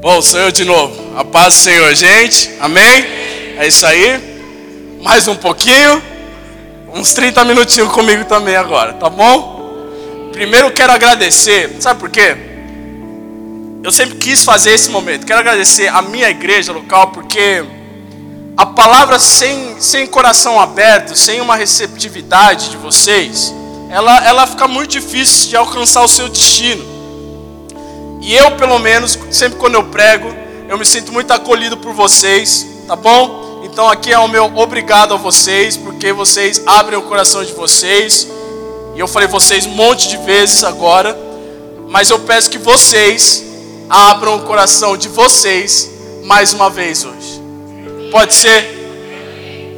Bom, sou eu de novo. A paz do Senhor, gente. Amém? É isso aí. Mais um pouquinho. Uns 30 minutinhos comigo também agora, tá bom? Primeiro quero agradecer. Sabe por quê? Eu sempre quis fazer esse momento. Quero agradecer a minha igreja local porque a palavra sem, sem coração aberto, sem uma receptividade de vocês, ela, ela fica muito difícil de alcançar o seu destino. E eu, pelo menos, sempre quando eu prego, eu me sinto muito acolhido por vocês, tá bom? Então aqui é o meu obrigado a vocês, porque vocês abrem o coração de vocês. E eu falei vocês um monte de vezes agora, mas eu peço que vocês abram o coração de vocês mais uma vez hoje. Pode ser?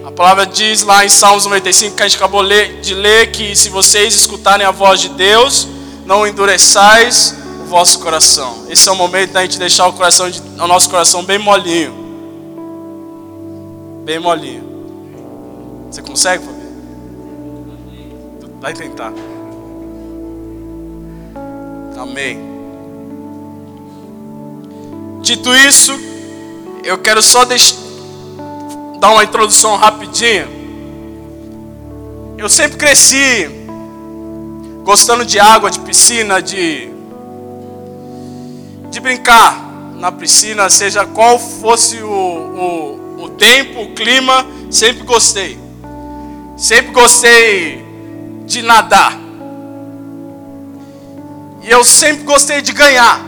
A palavra diz lá em Salmos 95 que a gente acabou de ler que se vocês escutarem a voz de Deus, não endureçais vosso coração. Esse é o momento da gente deixar o coração o nosso coração bem molinho. Bem molinho. Você consegue, Fabi? Vai tentar. Amém. Dito isso, eu quero só dar uma introdução rapidinha. Eu sempre cresci gostando de água, de piscina, de de brincar na piscina, seja qual fosse o, o, o tempo, o clima, sempre gostei. Sempre gostei de nadar. E eu sempre gostei de ganhar.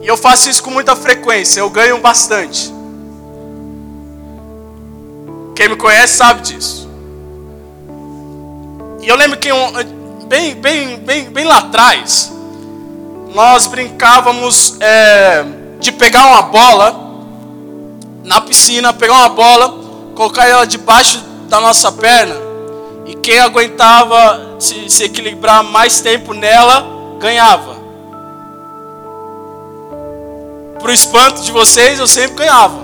E eu faço isso com muita frequência, eu ganho bastante. Quem me conhece sabe disso. E eu lembro que um, bem, bem, bem, bem lá atrás, nós brincávamos é, de pegar uma bola na piscina, pegar uma bola, colocar ela debaixo da nossa perna, e quem aguentava se, se equilibrar mais tempo nela, ganhava. Para o espanto de vocês, eu sempre ganhava.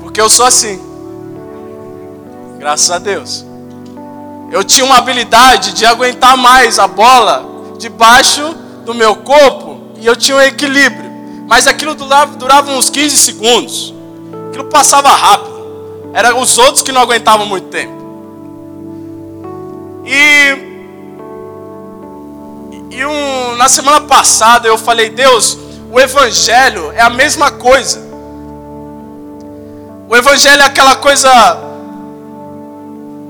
Porque eu sou assim. Graças a Deus. Eu tinha uma habilidade de aguentar mais a bola debaixo do meu corpo e eu tinha um equilíbrio. Mas aquilo durava, durava uns 15 segundos. Aquilo passava rápido. Eram os outros que não aguentavam muito tempo. E, e um, na semana passada eu falei, Deus, o Evangelho é a mesma coisa. O evangelho é aquela coisa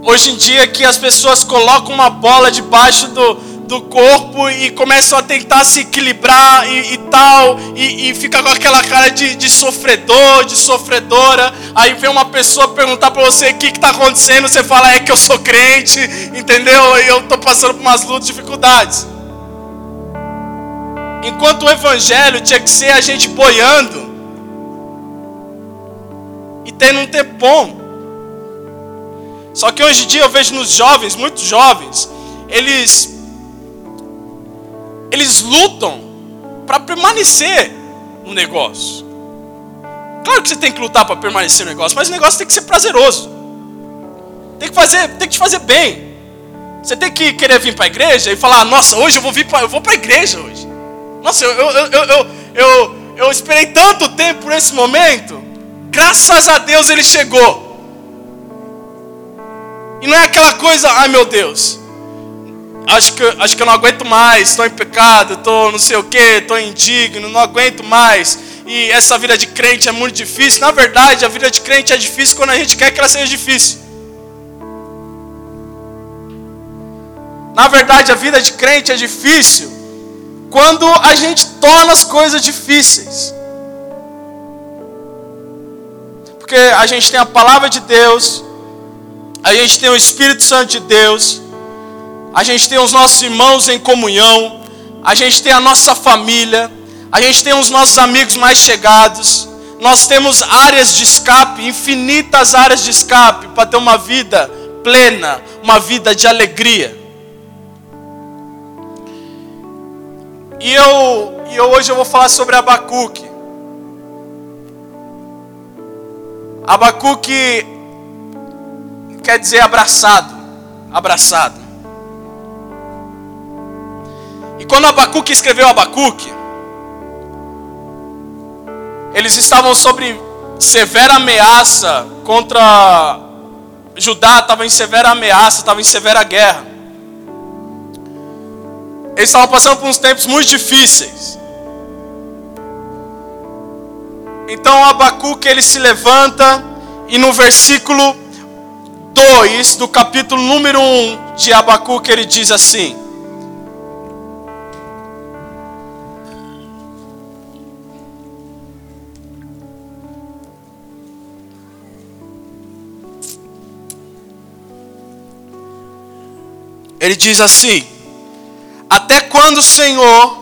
hoje em dia que as pessoas colocam uma bola debaixo do, do corpo e começam a tentar se equilibrar e, e tal, e, e, fica com aquela cara de, de, sofredor, de sofredora. Aí vem uma pessoa perguntar para você o que está acontecendo, você fala é que eu sou crente, entendeu? E eu estou passando por umas lutas, dificuldades. Enquanto o evangelho tinha que ser a gente boiando, tendo um tempo. Só que hoje em dia eu vejo nos jovens, muitos jovens, eles eles lutam para permanecer no negócio. Claro que você tem que lutar para permanecer no negócio, mas o negócio tem que ser prazeroso. Tem que fazer, tem que te fazer bem. Você tem que querer vir para a igreja e falar: "Nossa, hoje eu vou vir, pra, eu vou para a igreja hoje". Nossa, eu, eu, eu, eu, eu, eu esperei tanto tempo por esse momento. Graças a Deus ele chegou. E não é aquela coisa, ai meu Deus, acho que, acho que eu não aguento mais, estou em pecado, estou não sei o que, estou indigno, não aguento mais. E essa vida de crente é muito difícil. Na verdade, a vida de crente é difícil quando a gente quer que ela seja difícil. Na verdade, a vida de crente é difícil quando a gente torna as coisas difíceis. Porque a gente tem a palavra de Deus, a gente tem o Espírito Santo de Deus, a gente tem os nossos irmãos em comunhão, a gente tem a nossa família, a gente tem os nossos amigos mais chegados, nós temos áreas de escape, infinitas áreas de escape, para ter uma vida plena, uma vida de alegria. E eu, e eu hoje eu vou falar sobre Abacuque. Abacuque quer dizer abraçado, abraçado. E quando Abacuque escreveu Abacuque, eles estavam sobre severa ameaça contra Judá, estava em severa ameaça, estava em severa guerra. Eles estavam passando por uns tempos muito difíceis. Então Abacuque ele se levanta e no versículo 2 do capítulo número 1 de Abacuque ele diz assim: Ele diz assim: Até quando, Senhor,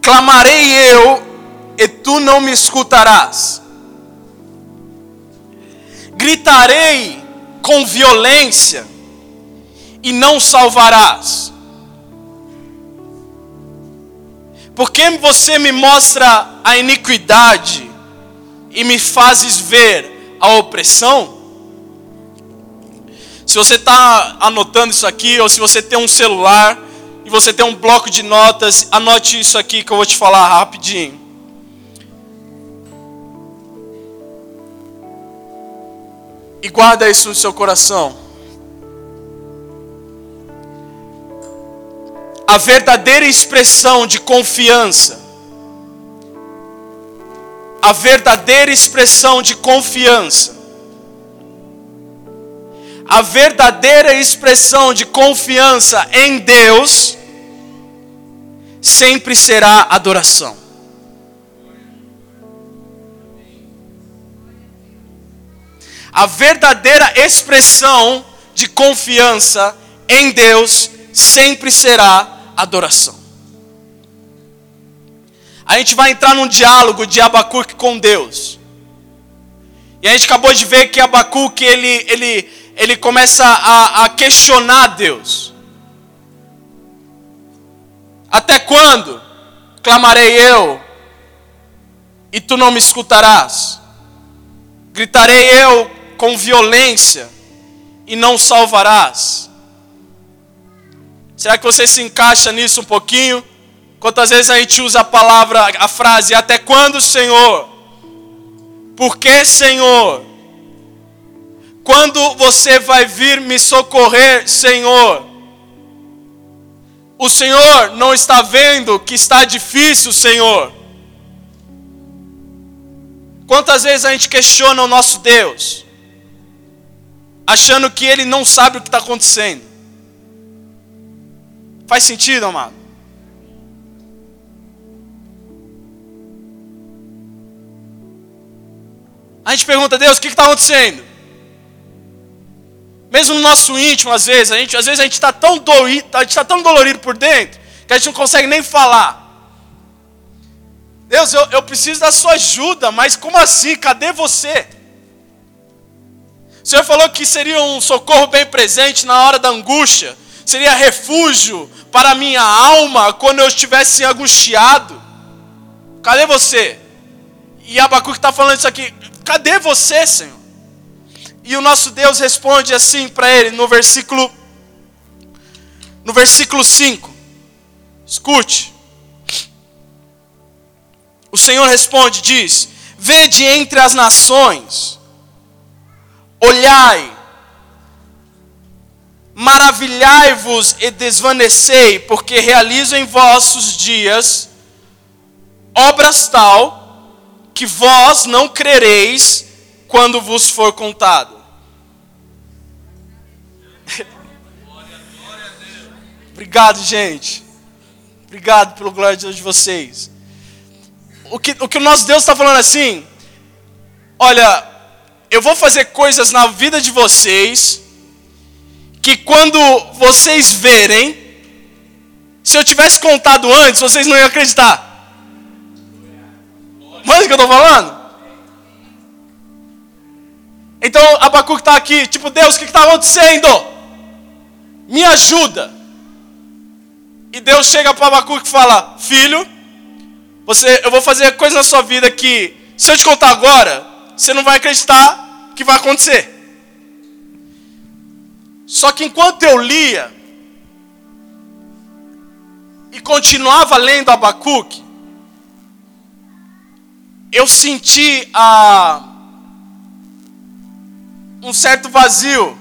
clamarei eu e tu não me escutarás? Gritarei com violência e não salvarás. Porque você me mostra a iniquidade e me fazes ver a opressão? Se você está anotando isso aqui, ou se você tem um celular e você tem um bloco de notas, anote isso aqui que eu vou te falar rapidinho. E guarda isso no seu coração. A verdadeira expressão de confiança, a verdadeira expressão de confiança a verdadeira expressão de confiança em Deus sempre será adoração. A verdadeira expressão de confiança em Deus sempre será adoração. A gente vai entrar num diálogo de Abacuque com Deus. E a gente acabou de ver que Abacuque ele, ele, ele começa a, a questionar Deus. Até quando clamarei eu e tu não me escutarás? Gritarei eu com violência e não salvarás? Será que você se encaixa nisso um pouquinho? Quantas vezes a gente usa a palavra, a frase, até quando, Senhor? Por que, Senhor? Quando você vai vir me socorrer, Senhor? O Senhor não está vendo que está difícil, Senhor? Quantas vezes a gente questiona o nosso Deus, achando que Ele não sabe o que está acontecendo? Faz sentido, amado? A gente pergunta, Deus, o que está acontecendo? Mesmo no nosso íntimo, às vezes, a gente, às vezes a gente está tão, dolorido, a gente tá tão dolorido por dentro que a gente não consegue nem falar. Deus, eu, eu preciso da sua ajuda, mas como assim? Cadê você? O Senhor falou que seria um socorro bem presente na hora da angústia, seria refúgio para a minha alma quando eu estivesse angustiado. Cadê você? E Abacuque está falando isso aqui. Cadê você, Senhor? E o nosso Deus responde assim para ele no versículo no versículo 5. Escute. O Senhor responde, diz: Vede entre as nações, olhai, maravilhai-vos e desvanecei, porque realizo em vossos dias obras tal que vós não crereis quando vos for contado. Obrigado, gente. Obrigado pelo glória de Deus de vocês. O que, o que o nosso Deus está falando assim, olha, eu vou fazer coisas na vida de vocês, que quando vocês verem, se eu tivesse contado antes, vocês não iam acreditar. Mas o que eu estou falando? Então Abacuque está aqui, tipo, Deus, o que está acontecendo? Me ajuda. E Deus chega para Abacuque e fala: Filho, você, eu vou fazer coisa na sua vida que, se eu te contar agora, você não vai acreditar que vai acontecer. Só que enquanto eu lia, e continuava lendo Abacuque, eu senti a, um certo vazio,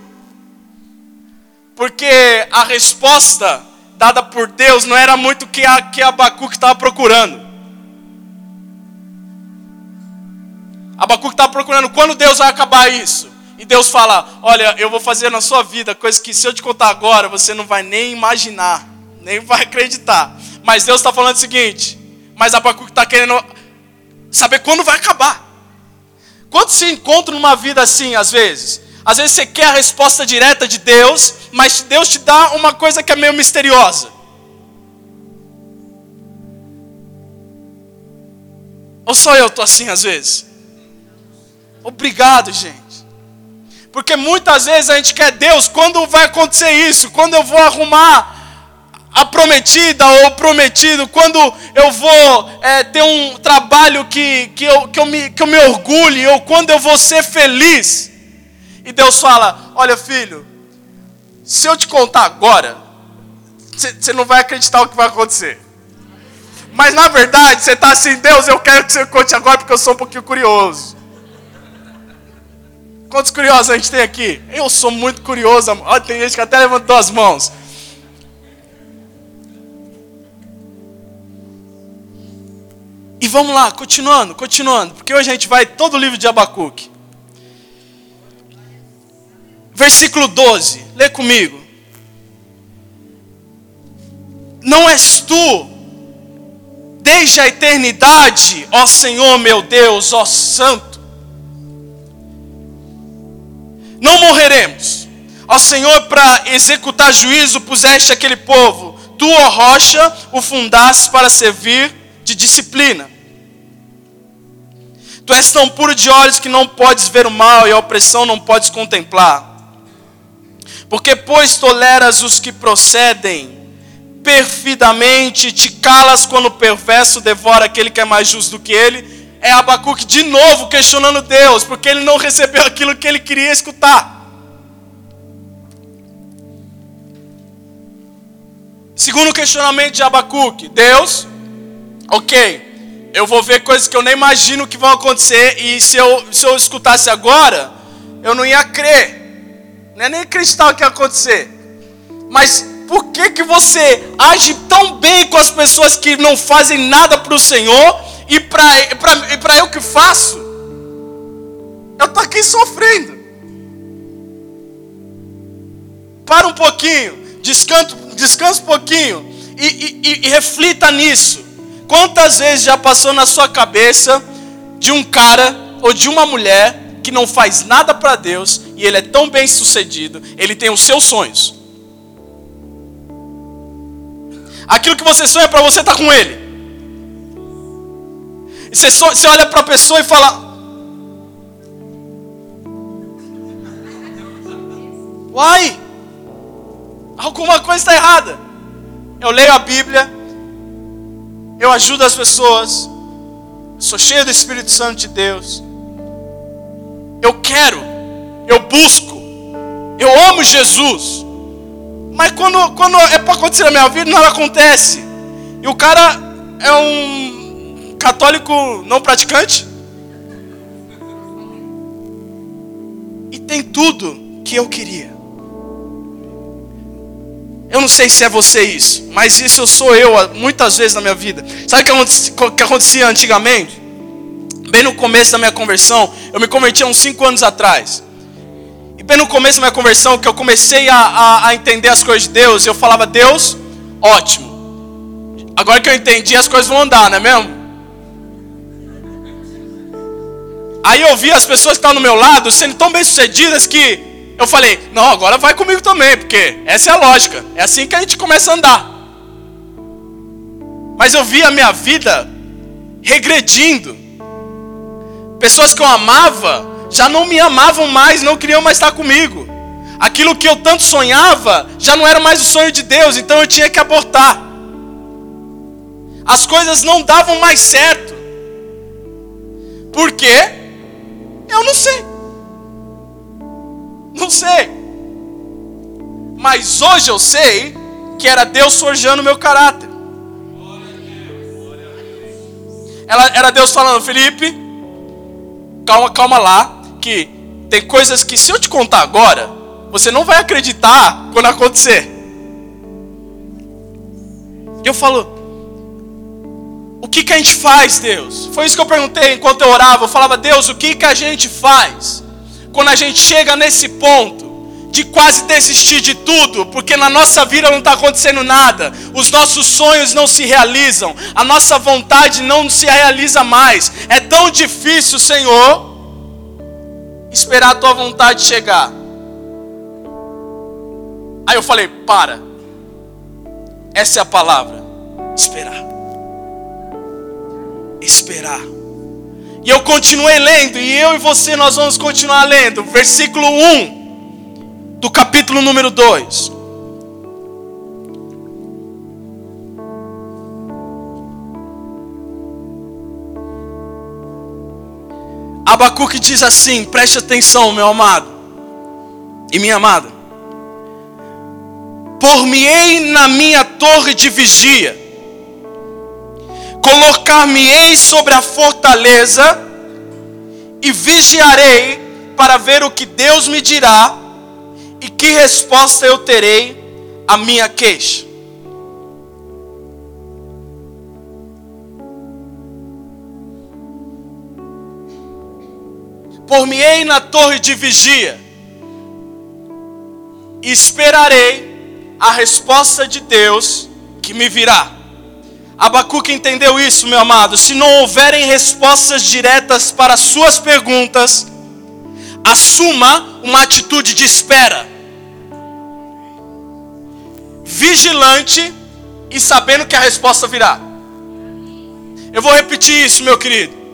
porque a resposta dada por Deus não era muito o que, a, que Abacuque estava procurando. Abacuque estava procurando quando Deus vai acabar isso. E Deus fala: Olha, eu vou fazer na sua vida coisas que se eu te contar agora, você não vai nem imaginar, nem vai acreditar. Mas Deus está falando o seguinte: Mas Abacuque está querendo saber quando vai acabar. Quando se encontra numa vida assim, às vezes? Às vezes você quer a resposta direta de Deus, mas Deus te dá uma coisa que é meio misteriosa. Ou só eu estou assim às vezes? Obrigado, gente. Porque muitas vezes a gente quer Deus, quando vai acontecer isso? Quando eu vou arrumar a prometida ou prometido, quando eu vou é, ter um trabalho que, que, eu, que, eu me, que eu me orgulhe, ou quando eu vou ser feliz. E Deus fala: Olha, filho, se eu te contar agora, você não vai acreditar o que vai acontecer. Mas na verdade, você está assim, Deus, eu quero que você conte agora porque eu sou um pouquinho curioso. Quantos curiosos a gente tem aqui? Eu sou muito curioso. Olha, tem gente que até levantou as mãos. E vamos lá, continuando, continuando, porque hoje a gente vai todo o livro de Abacuque. Versículo 12, lê comigo. Não és tu, desde a eternidade, ó Senhor meu Deus, ó Santo. Não morreremos. Ó Senhor, para executar juízo, puseste aquele povo. Tu, ó rocha, o fundaste para servir de disciplina. Tu és tão puro de olhos que não podes ver o mal e a opressão não podes contemplar. Porque, pois, toleras os que procedem perfidamente, te calas quando o perverso devora aquele que é mais justo do que ele. É Abacuque de novo questionando Deus, porque ele não recebeu aquilo que ele queria escutar. Segundo questionamento de Abacuque, Deus, ok, eu vou ver coisas que eu nem imagino que vão acontecer, e se eu, se eu escutasse agora, eu não ia crer, não ia nem o que ia acontecer. Mas por que, que você age tão bem com as pessoas que não fazem nada para o Senhor, e para eu que faço? Eu estou aqui sofrendo. Para um pouquinho, descansa, descansa um pouquinho e, e, e reflita nisso. Quantas vezes já passou na sua cabeça de um cara ou de uma mulher que não faz nada para Deus e ele é tão bem sucedido, ele tem os seus sonhos. Aquilo que você sonha para você tá com ele. E você, você olha para a pessoa e fala: Uai, alguma coisa está errada. Eu leio a Bíblia, eu ajudo as pessoas, sou cheio do Espírito Santo de Deus. Eu quero, eu busco, eu amo Jesus. Mas quando, quando é para acontecer na minha vida, nada acontece. E o cara é um católico não praticante. E tem tudo que eu queria. Eu não sei se é você isso, mas isso eu sou eu muitas vezes na minha vida. Sabe o que acontecia antigamente? Bem no começo da minha conversão, eu me converti há uns 5 anos atrás. E bem no começo da minha conversão, que eu comecei a, a, a entender as coisas de Deus, eu falava, Deus, ótimo. Agora que eu entendi, as coisas vão andar, não é mesmo? Aí eu vi as pessoas que estavam no meu lado sendo tão bem sucedidas que eu falei, não, agora vai comigo também, porque essa é a lógica. É assim que a gente começa a andar. Mas eu vi a minha vida regredindo. Pessoas que eu amava já não me amavam mais, não queriam mais estar comigo. Aquilo que eu tanto sonhava já não era mais o sonho de Deus, então eu tinha que abortar. As coisas não davam mais certo. Por quê? Eu não sei. Não sei. Mas hoje eu sei que era Deus forjando meu caráter. Ela, era Deus falando, Felipe, calma, calma lá, que tem coisas que se eu te contar agora, você não vai acreditar quando acontecer. E eu falo, o que, que a gente faz, Deus? Foi isso que eu perguntei enquanto eu orava. Eu falava, Deus, o que, que a gente faz quando a gente chega nesse ponto? de quase desistir de tudo, porque na nossa vida não está acontecendo nada, os nossos sonhos não se realizam, a nossa vontade não se realiza mais. É tão difícil, Senhor, esperar a tua vontade chegar. Aí eu falei: para, essa é a palavra, esperar. Esperar. E eu continuei lendo, e eu e você nós vamos continuar lendo. Versículo 1 do capítulo número 2. Abacuque diz assim: preste atenção, meu amado e minha amada. Por-me-ei na minha torre de vigia, colocar-me-ei sobre a fortaleza e vigiarei para ver o que Deus me dirá e que resposta eu terei à minha queixa? Por-me-ei na torre de vigia, e esperarei a resposta de Deus que me virá. Abacuque entendeu isso, meu amado. Se não houverem respostas diretas para suas perguntas, assuma uma atitude de espera vigilante e sabendo que a resposta virá. Eu vou repetir isso, meu querido.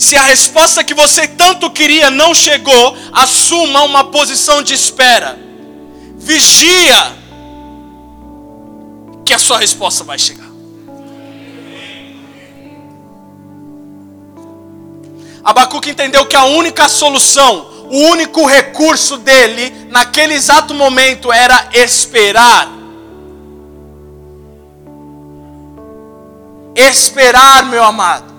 Se a resposta que você tanto queria não chegou, assuma uma posição de espera. Vigia que a sua resposta vai chegar. Abacuque entendeu que a única solução o único recurso dele naquele exato momento era esperar. Esperar, meu amado.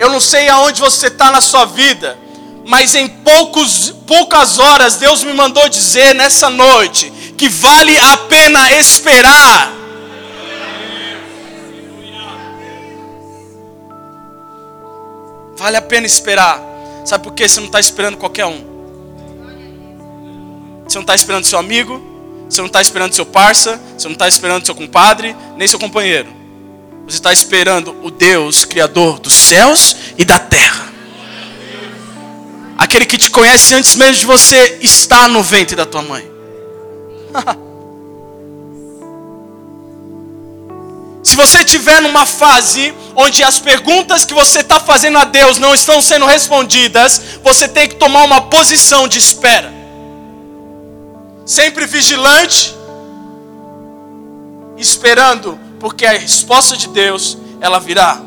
Eu não sei aonde você está na sua vida, mas em poucos, poucas horas Deus me mandou dizer nessa noite que vale a pena esperar. Vale a pena esperar. Sabe por quê? Você não está esperando qualquer um. Você não está esperando seu amigo, você não está esperando seu parça, você não está esperando seu compadre, nem seu companheiro. Você está esperando o Deus, Criador dos céus e da terra. Aquele que te conhece antes mesmo de você estar no ventre da tua mãe. Se você estiver numa fase onde as perguntas que você está fazendo a Deus não estão sendo respondidas, você tem que tomar uma posição de espera. Sempre vigilante, esperando, porque a resposta de Deus, ela virá.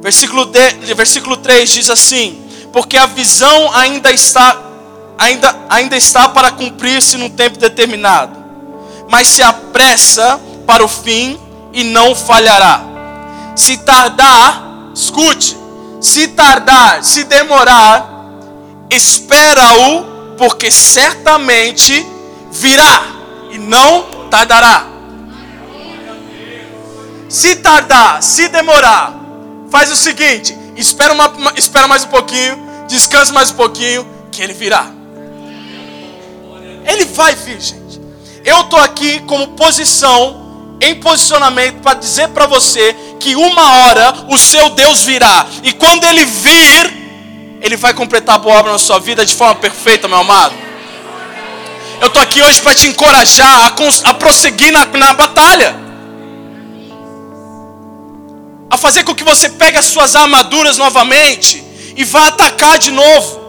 Versículo, de, versículo 3 diz assim: Porque a visão ainda está, ainda, ainda está para cumprir-se num tempo determinado mas se apressa para o fim e não falhará. Se tardar, escute, se tardar, se demorar, espera-o, porque certamente virá e não tardará. Se tardar, se demorar, faz o seguinte: espera, uma, espera mais um pouquinho, descansa mais um pouquinho, que ele virá. Ele vai vir, gente. Eu estou aqui como posição, em posicionamento, para dizer para você que uma hora o seu Deus virá. E quando ele vir, ele vai completar a boa obra na sua vida de forma perfeita, meu amado. Eu estou aqui hoje para te encorajar a, a prosseguir na, na batalha. A fazer com que você pegue as suas armaduras novamente e vá atacar de novo.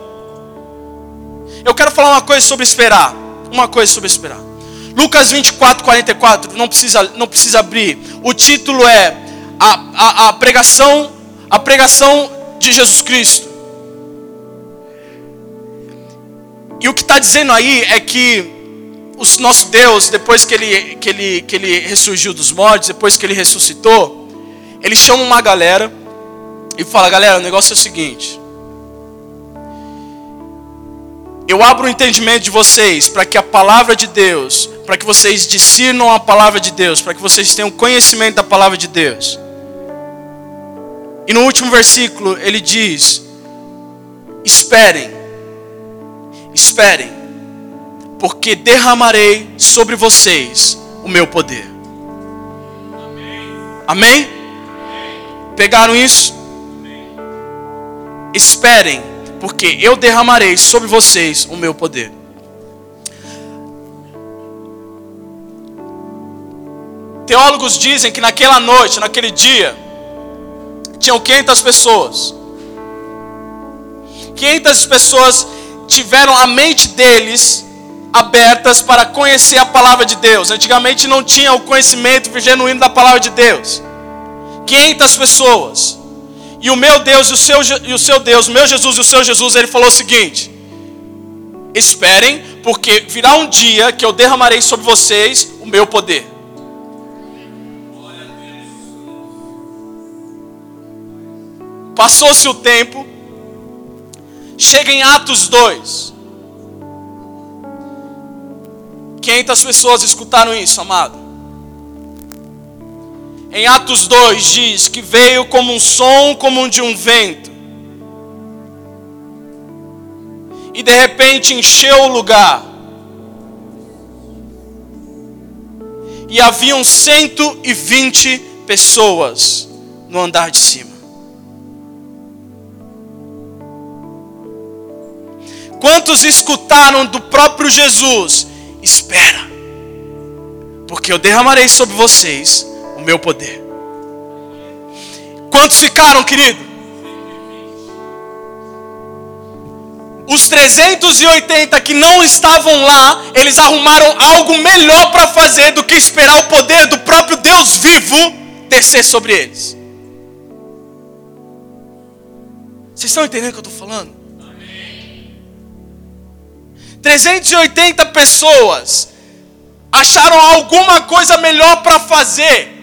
Eu quero falar uma coisa sobre esperar. Uma coisa sobre esperar. Lucas 24, 44, não precisa, não precisa abrir. O título é a, a, a pregação, a pregação de Jesus Cristo. E o que está dizendo aí é que o nosso Deus, depois que ele, que, ele, que ele ressurgiu dos mortos, depois que ele ressuscitou, ele chama uma galera e fala: galera, o negócio é o seguinte. Eu abro o entendimento de vocês para que a palavra de Deus, para que vocês discernam a palavra de Deus, para que vocês tenham conhecimento da palavra de Deus. E no último versículo ele diz: Esperem, esperem, porque derramarei sobre vocês o meu poder. Amém? Amém? Pegaram isso? Esperem, porque eu derramarei sobre vocês o meu poder. Teólogos dizem que naquela noite, naquele dia, tinham 500 pessoas. 500 pessoas tiveram a mente deles abertas para conhecer a palavra de Deus. Antigamente não tinha o conhecimento genuíno da palavra de Deus. 500 pessoas. E o meu Deus e o seu, e o seu Deus, o meu Jesus e o seu Jesus, ele falou o seguinte: Esperem, porque virá um dia que eu derramarei sobre vocês o meu poder. Passou-se o tempo, chega em Atos 2. 500 pessoas escutaram isso, amado. Em Atos 2 diz que veio como um som, como de um vento. E de repente encheu o lugar. E haviam 120 pessoas no andar de cima. Quantos escutaram do próprio Jesus? Espera, porque eu derramarei sobre vocês o meu poder. Quantos ficaram, querido? Os 380 que não estavam lá, eles arrumaram algo melhor para fazer do que esperar o poder do próprio Deus vivo descer sobre eles. Vocês estão entendendo o que eu estou falando? 380 pessoas acharam alguma coisa melhor para fazer.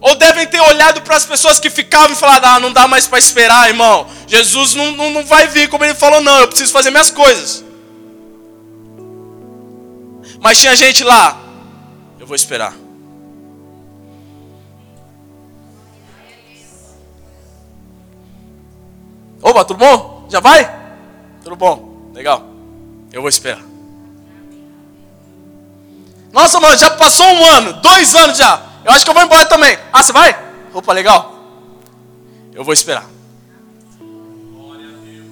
Ou devem ter olhado para as pessoas que ficavam e falado: Ah, não dá mais para esperar, irmão. Jesus não, não, não vai vir como ele falou, não. Eu preciso fazer minhas coisas. Mas tinha gente lá. Eu vou esperar. Opa, tudo bom? Já vai? Tudo bom. Legal. Eu vou esperar. Nossa, mano, já passou um ano, dois anos já. Eu acho que eu vou embora também. Ah, você vai? Opa, legal. Eu vou esperar. Glória a Deus.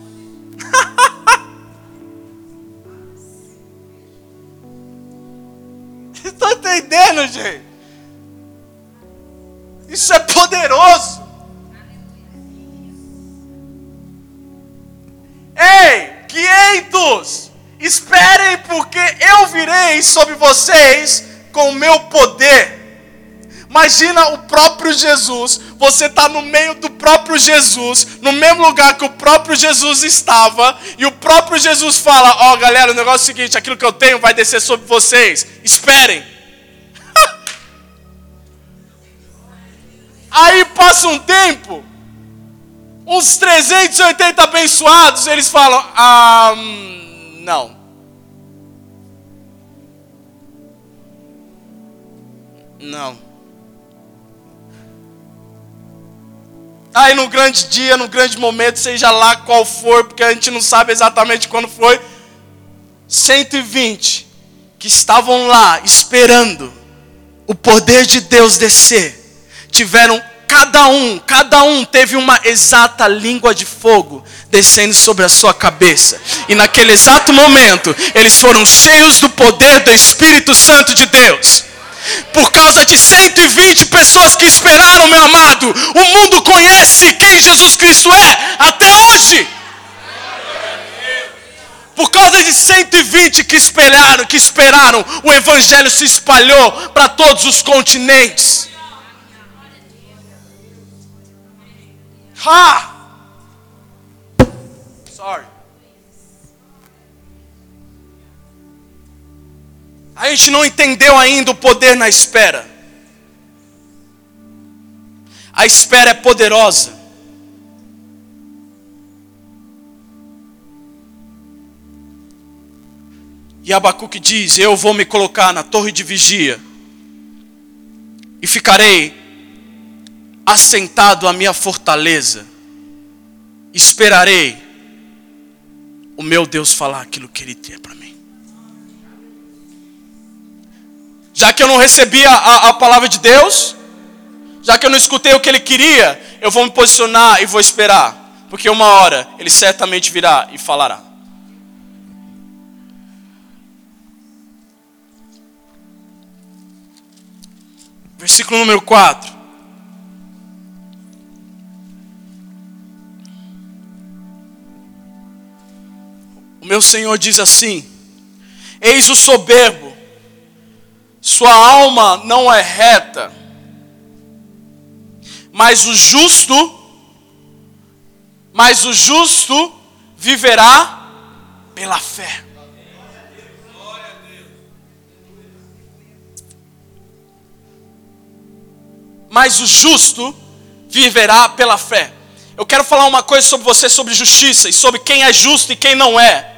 Estão entendendo, gente? Isso é poderoso. 500. Esperem, porque eu virei sobre vocês com o meu poder. Imagina o próprio Jesus, você está no meio do próprio Jesus, no mesmo lugar que o próprio Jesus estava, e o próprio Jesus fala: Ó oh, galera, o negócio é o seguinte: aquilo que eu tenho vai descer sobre vocês, esperem. Aí passa um tempo, uns 380 abençoados, eles falam: ah, não. Não. Aí no grande dia, no grande momento, seja lá qual for, porque a gente não sabe exatamente quando foi, 120 que estavam lá esperando o poder de Deus descer, tiveram cada um, cada um teve uma exata língua de fogo descendo sobre a sua cabeça. E naquele exato momento, eles foram cheios do poder do Espírito Santo de Deus. Por causa de 120 pessoas que esperaram, meu amado, o mundo conhece quem Jesus Cristo é até hoje. Por causa de 120 que esperaram, que esperaram, o evangelho se espalhou para todos os continentes. Ha! Sorry. A gente não entendeu ainda o poder na espera. A espera é poderosa. E Abacuque diz: Eu vou me colocar na torre de vigia e ficarei assentado à minha fortaleza, esperarei o meu Deus falar aquilo que Ele tem para mim. Já que eu não recebi a, a, a palavra de Deus, já que eu não escutei o que Ele queria, eu vou me posicionar e vou esperar, porque uma hora Ele certamente virá e falará. Versículo número 4. Meu Senhor diz assim: Eis o soberbo, sua alma não é reta, mas o justo, mas o justo viverá pela fé. Mas o justo viverá pela fé. Eu quero falar uma coisa sobre você, sobre justiça e sobre quem é justo e quem não é.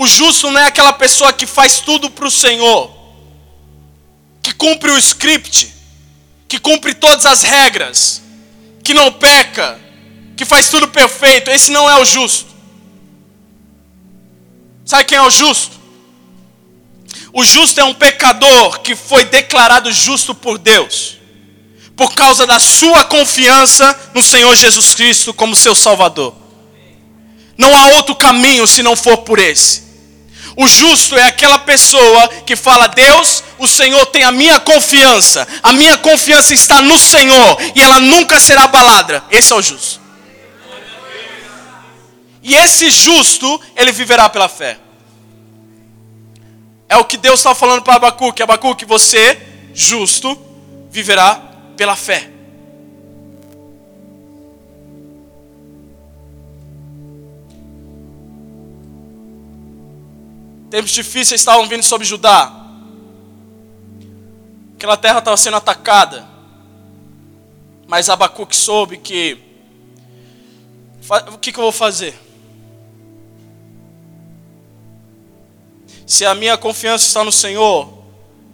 O justo não é aquela pessoa que faz tudo para o Senhor, que cumpre o script, que cumpre todas as regras, que não peca, que faz tudo perfeito. Esse não é o justo. Sabe quem é o justo? O justo é um pecador que foi declarado justo por Deus, por causa da sua confiança no Senhor Jesus Cristo como seu Salvador. Não há outro caminho se não for por esse. O justo é aquela pessoa que fala: Deus, o Senhor tem a minha confiança, a minha confiança está no Senhor e ela nunca será abalada. Esse é o justo. E esse justo, ele viverá pela fé. É o que Deus está falando para Abacuque: Abacuque, você, justo, viverá pela fé. Tempos difíceis estavam vindo sobre Judá. Aquela terra estava sendo atacada. Mas Abacuque soube que. O que, que eu vou fazer? Se a minha confiança está no Senhor,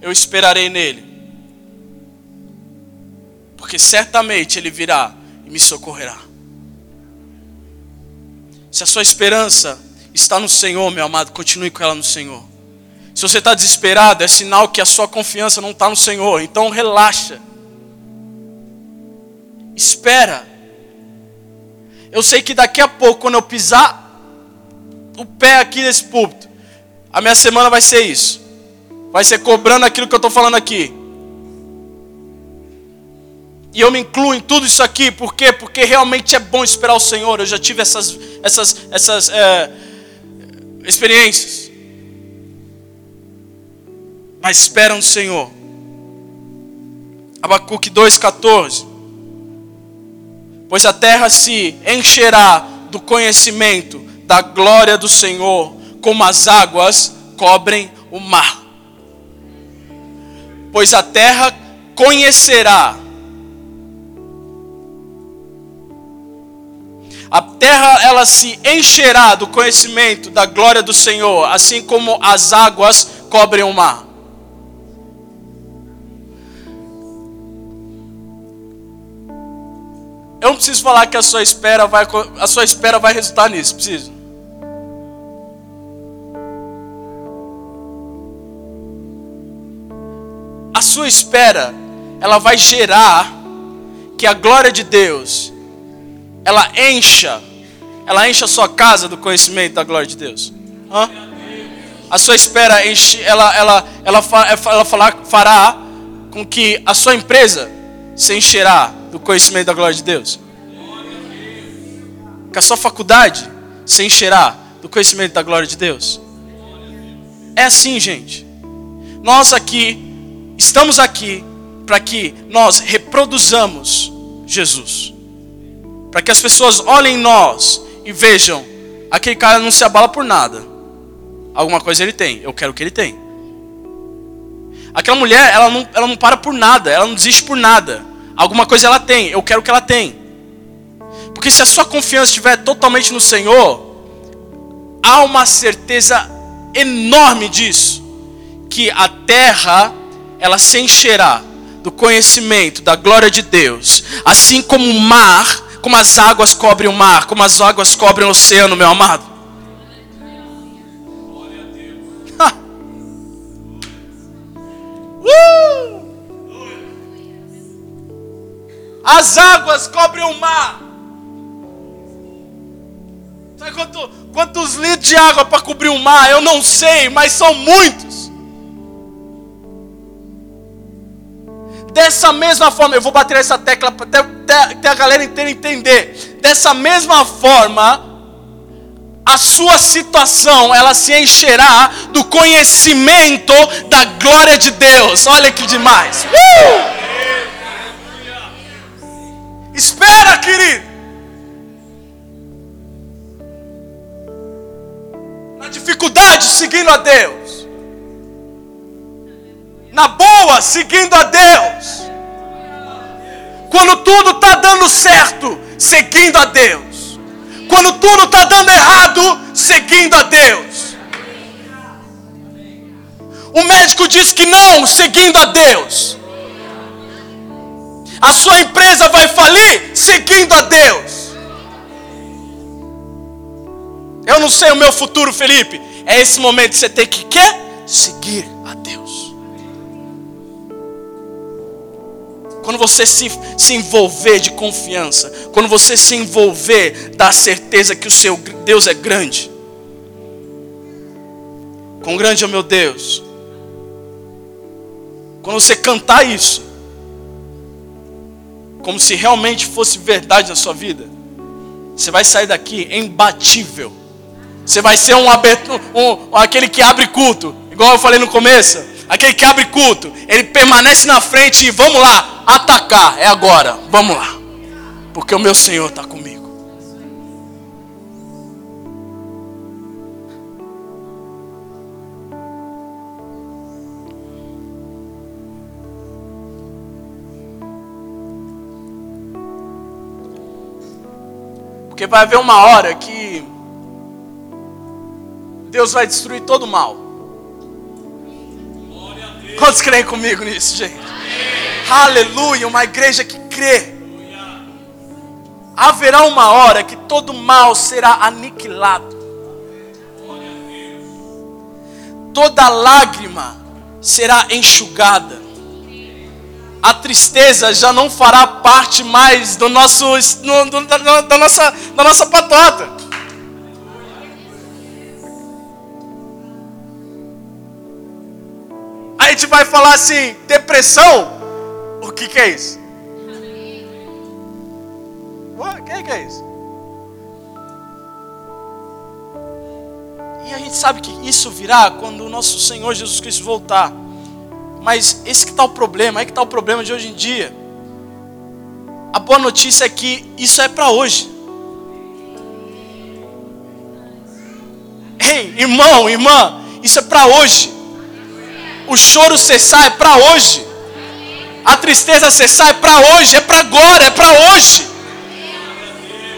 eu esperarei nele. Porque certamente Ele virá e me socorrerá. Se a sua esperança está no Senhor, meu amado, continue com ela no Senhor. Se você está desesperado, é sinal que a sua confiança não está no Senhor. Então relaxa. Espera. Eu sei que daqui a pouco, quando eu pisar o pé aqui nesse púlpito, a minha semana vai ser isso. Vai ser cobrando aquilo que eu estou falando aqui. E eu me incluo em tudo isso aqui, por quê? Porque realmente é bom esperar o Senhor. Eu já tive essas, essas, essas é, experiências. Mas espera no Senhor. Abacuque 2,14. Pois a terra se encherá do conhecimento da glória do Senhor, como as águas cobrem o mar. Pois a terra conhecerá A terra ela se encherá do conhecimento da glória do Senhor, assim como as águas cobrem o mar. Eu não preciso falar que a sua espera vai, a sua espera vai resultar nisso, preciso. A sua espera, ela vai gerar que a glória de Deus ela encha, ela enche a sua casa do conhecimento da glória de Deus. Hã? A sua espera enche, ela, ela, ela, ela fará com que a sua empresa se encherá do conhecimento da glória de Deus. Que a sua faculdade se encherá do conhecimento da glória de Deus. É assim, gente. Nós aqui, estamos aqui para que nós reproduzamos Jesus. Para que as pessoas olhem em nós e vejam: aquele cara não se abala por nada. Alguma coisa ele tem, eu quero que ele tem. Aquela mulher, ela não, ela não para por nada, ela não desiste por nada. Alguma coisa ela tem, eu quero que ela tenha. Porque se a sua confiança estiver totalmente no Senhor, há uma certeza enorme disso, que a terra ela se encherá do conhecimento da glória de Deus, assim como o mar, como as águas cobrem o mar, como as águas cobrem o oceano, meu amado. uh! As águas cobrem o mar. Sabe quanto, quantos litros de água para cobrir o mar? Eu não sei, mas são muitos. Dessa mesma forma, eu vou bater essa tecla até, até, a galera inteira entender. Dessa mesma forma, a sua situação ela se encherá do conhecimento da glória de Deus. Olha que demais. Uh! Espera, querido. Na dificuldade, seguindo a Deus. Na boa, seguindo a Deus. Quando tudo está dando certo, seguindo a Deus. Quando tudo está dando errado, seguindo a Deus. O médico diz que não, seguindo a Deus. A sua empresa vai falir seguindo a Deus. Eu não sei o meu futuro, Felipe. É esse momento que você tem que quer seguir Quando você se, se envolver de confiança, quando você se envolver da certeza que o seu Deus é grande. Quão grande é o meu Deus. Quando você cantar isso, como se realmente fosse verdade na sua vida, você vai sair daqui imbatível. Você vai ser um, aberto, um aquele que abre culto, igual eu falei no começo. Aquele que abre culto, ele permanece na frente e vamos lá, atacar, é agora, vamos lá, porque o meu Senhor está comigo. Porque vai haver uma hora que Deus vai destruir todo o mal. Quantos creem comigo nisso, gente? Amém. Aleluia, uma igreja que crê. Haverá uma hora que todo mal será aniquilado. Toda lágrima será enxugada a tristeza já não fará parte mais do nosso, no, do, da, da, nossa, da nossa patota. Gente vai falar assim, depressão, o que, que é isso? O que, que é isso? E a gente sabe que isso virá quando o nosso Senhor Jesus Cristo voltar. Mas esse que está o problema, aí que está o problema de hoje em dia. A boa notícia é que isso é para hoje. Ei, irmão, irmã, isso é para hoje. O choro cessar é para hoje. A tristeza cessar é para hoje, é para agora, é para hoje.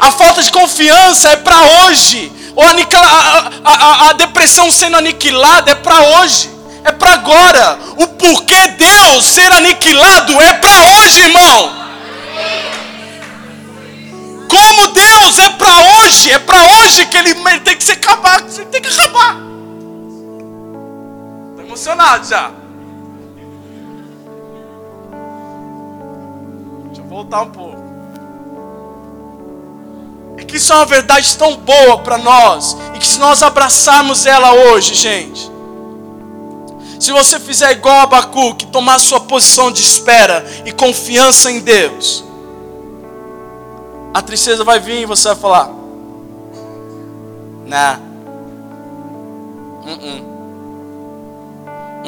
A falta de confiança é para hoje. Ou a, a, a, a depressão sendo aniquilada é para hoje é para agora. O porquê Deus ser aniquilado é para hoje, irmão. Como Deus é para hoje, é para hoje que ele, tem que se acabar, tem que acabar. Emocionado já. Deixa eu voltar um pouco. É que isso é uma verdade tão boa para nós. E que se nós abraçarmos ela hoje, gente, se você fizer igual a Abacuque, tomar sua posição de espera e confiança em Deus, a tristeza vai vir e você vai falar: Nah. Uh -uh.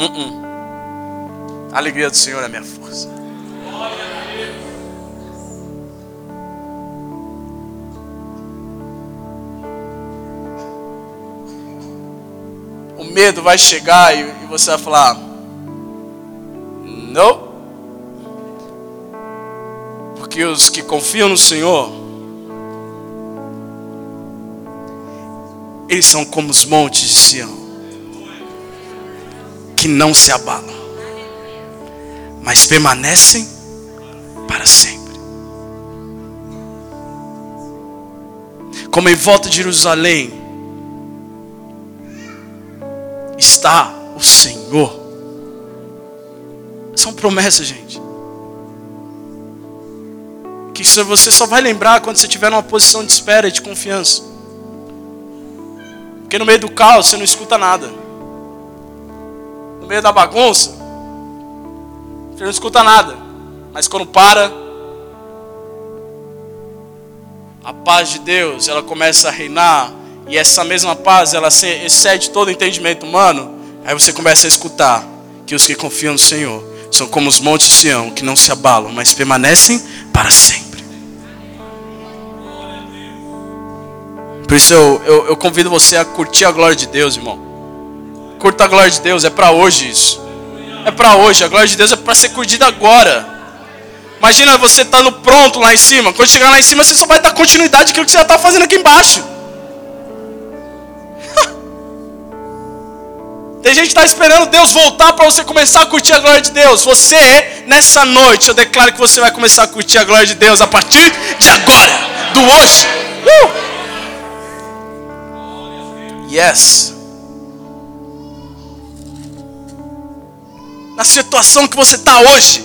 Uh -uh. A alegria do Senhor é minha força. O medo vai chegar e você vai falar: Não. Porque os que confiam no Senhor, eles são como os montes de Sião que não se abalam, mas permanecem para sempre. Como em volta de Jerusalém está o Senhor. São promessas, gente. Que você só vai lembrar quando você estiver numa posição de espera e de confiança. Porque no meio do caos você não escuta nada. Meio da bagunça, você não escuta nada. Mas quando para, a paz de Deus, ela começa a reinar, e essa mesma paz, ela excede todo entendimento humano, aí você começa a escutar que os que confiam no Senhor são como os montes de Sião, que não se abalam, mas permanecem para sempre. Por isso eu, eu, eu convido você a curtir a glória de Deus, irmão. Curta a glória de Deus, é para hoje isso. É para hoje, a glória de Deus é para ser curtida agora. Imagina você estando pronto lá em cima. Quando chegar lá em cima, você só vai dar continuidade àquilo que você já está fazendo aqui embaixo. Tem gente que está esperando Deus voltar para você começar a curtir a glória de Deus. Você, nessa noite, eu declaro que você vai começar a curtir a glória de Deus a partir de agora, do hoje. Uh! Yes. Na situação que você está hoje,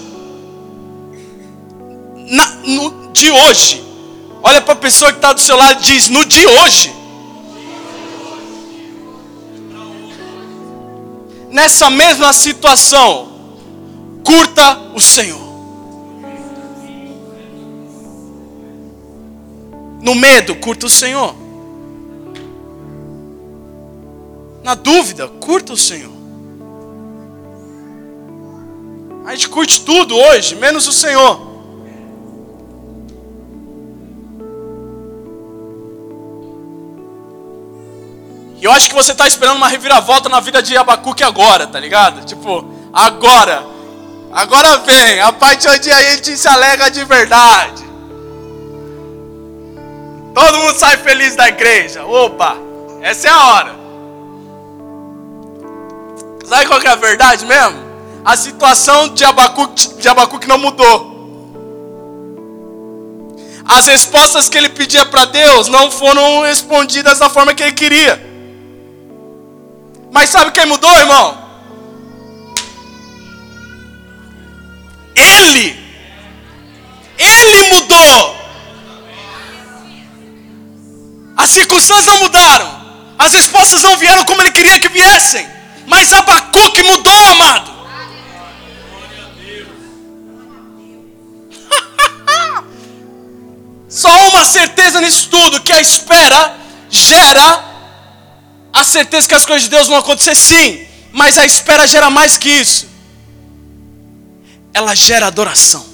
na, no, de hoje, olha para a pessoa que está do seu lado e diz: no de hoje. nessa mesma situação, curta o Senhor. No medo, curta o Senhor. Na dúvida, curta o Senhor. A gente curte tudo hoje, menos o Senhor. E eu acho que você está esperando uma reviravolta na vida de Abacuque agora, tá ligado? Tipo, agora. Agora vem, a parte onde a gente se alega de verdade. Todo mundo sai feliz da igreja. Opa, essa é a hora. Sabe qual que é a verdade mesmo? A situação de Abacuque, de Abacuque não mudou. As respostas que ele pedia para Deus não foram respondidas da forma que ele queria. Mas sabe quem mudou, irmão? Ele. Ele mudou. As circunstâncias não mudaram. As respostas não vieram como ele queria que viessem. Mas Abacuque mudou, amado. Certeza nisso tudo: que a espera gera a certeza que as coisas de Deus vão acontecer, sim, mas a espera gera mais que isso. Ela gera adoração.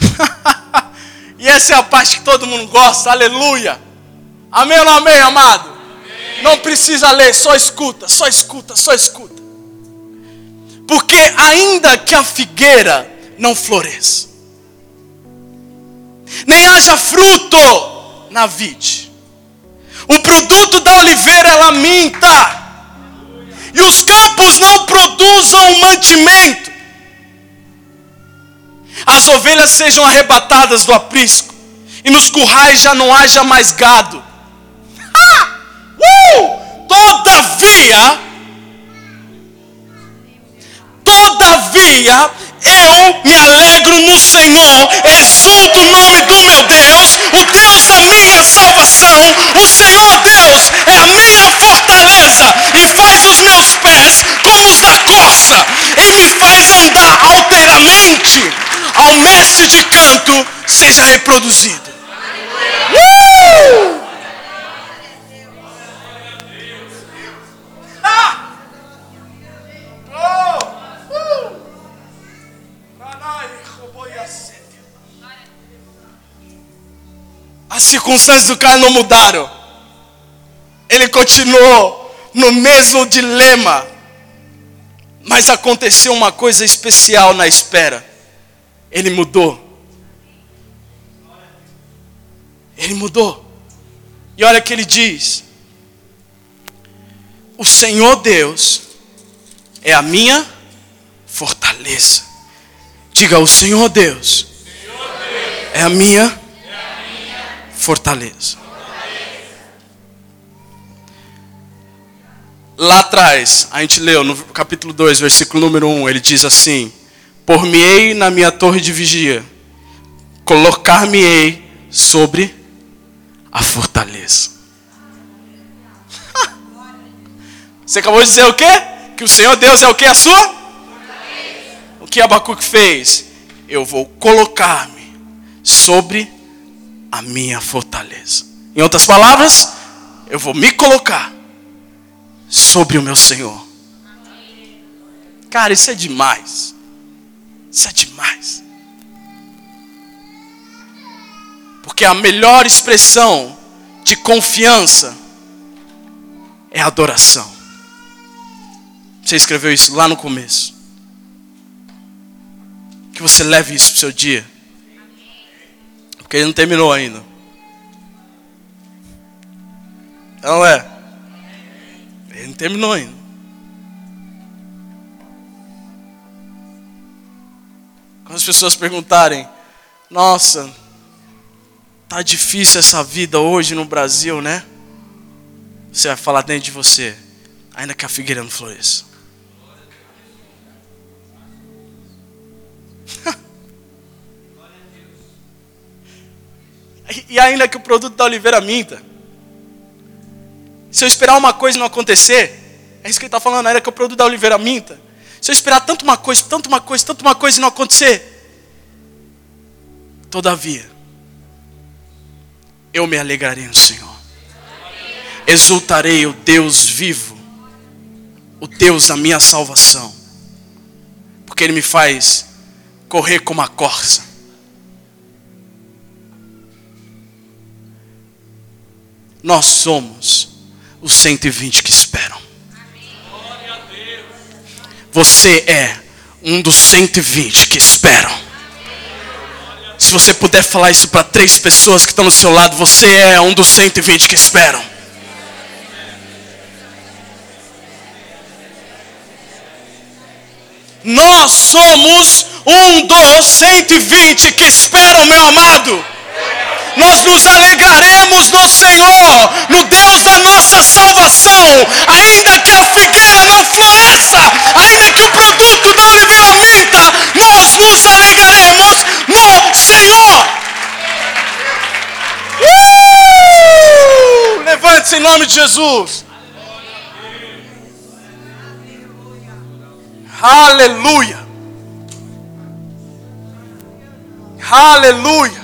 e essa é a parte que todo mundo gosta, aleluia. Amém ou não amém, amado? Amém. Não precisa ler, só escuta, só escuta, só escuta. Porque ainda que a figueira não floresça, nem haja fruto na vide, o produto da oliveira ela minta. E os campos não produzam mantimento. As ovelhas sejam arrebatadas do aprisco. E nos currais já não haja mais gado. Uh! Todavia, todavia, eu me alegro no Senhor, exulto o nome do meu Deus, o Deus da minha salvação. O Senhor Deus é a minha fortaleza e faz os meus pés como os da corça e me faz andar alteramente. Ao mestre de canto seja reproduzido. Uh! As circunstâncias do cara não mudaram. Ele continuou no mesmo dilema. Mas aconteceu uma coisa especial na espera. Ele mudou. Ele mudou. E olha que ele diz: O Senhor Deus é a minha fortaleza. Diga, o Senhor Deus, é a minha fortaleza. Lá atrás, a gente leu no capítulo 2, versículo número 1, ele diz assim: Por-me-ei na minha torre de vigia, colocar-me-ei sobre a fortaleza. Você acabou de dizer o quê? Que o Senhor Deus é o que? A sua? Fortaleza. O que Abacuque fez? Eu vou colocar-me sobre a minha fortaleza. Em outras palavras, eu vou me colocar sobre o meu Senhor. Cara, isso é demais. Isso é demais. Porque a melhor expressão de confiança é adoração. Você escreveu isso lá no começo. Que você leve isso para o seu dia. Porque ele não terminou ainda. Não é? Ele não terminou ainda. Quando as pessoas perguntarem, nossa, tá difícil essa vida hoje no Brasil, né? Você vai falar dentro de você, ainda que a figueira não floresça. E ainda que o produto da oliveira minta. Se eu esperar uma coisa e não acontecer, é isso que ele está falando, ainda que o produto da oliveira minta. Se eu esperar tanto uma coisa, tanto uma coisa, tanto uma coisa e não acontecer, todavia, eu me alegrarei no Senhor. Exultarei o Deus vivo, o Deus da minha salvação, porque Ele me faz correr como a corça. Nós somos os 120 que esperam. Você é um dos 120 que esperam. Se você puder falar isso para três pessoas que estão no seu lado, você é um dos 120 que esperam. Nós somos um dos 120 que esperam, meu amado. Nós nos alegraremos no Senhor, no Deus da nossa salvação, ainda que a figueira não floresça, ainda que o produto da oliveira minta, nós nos alegraremos no Senhor. Uh! Levante-se em nome de Jesus. Aleluia. Aleluia.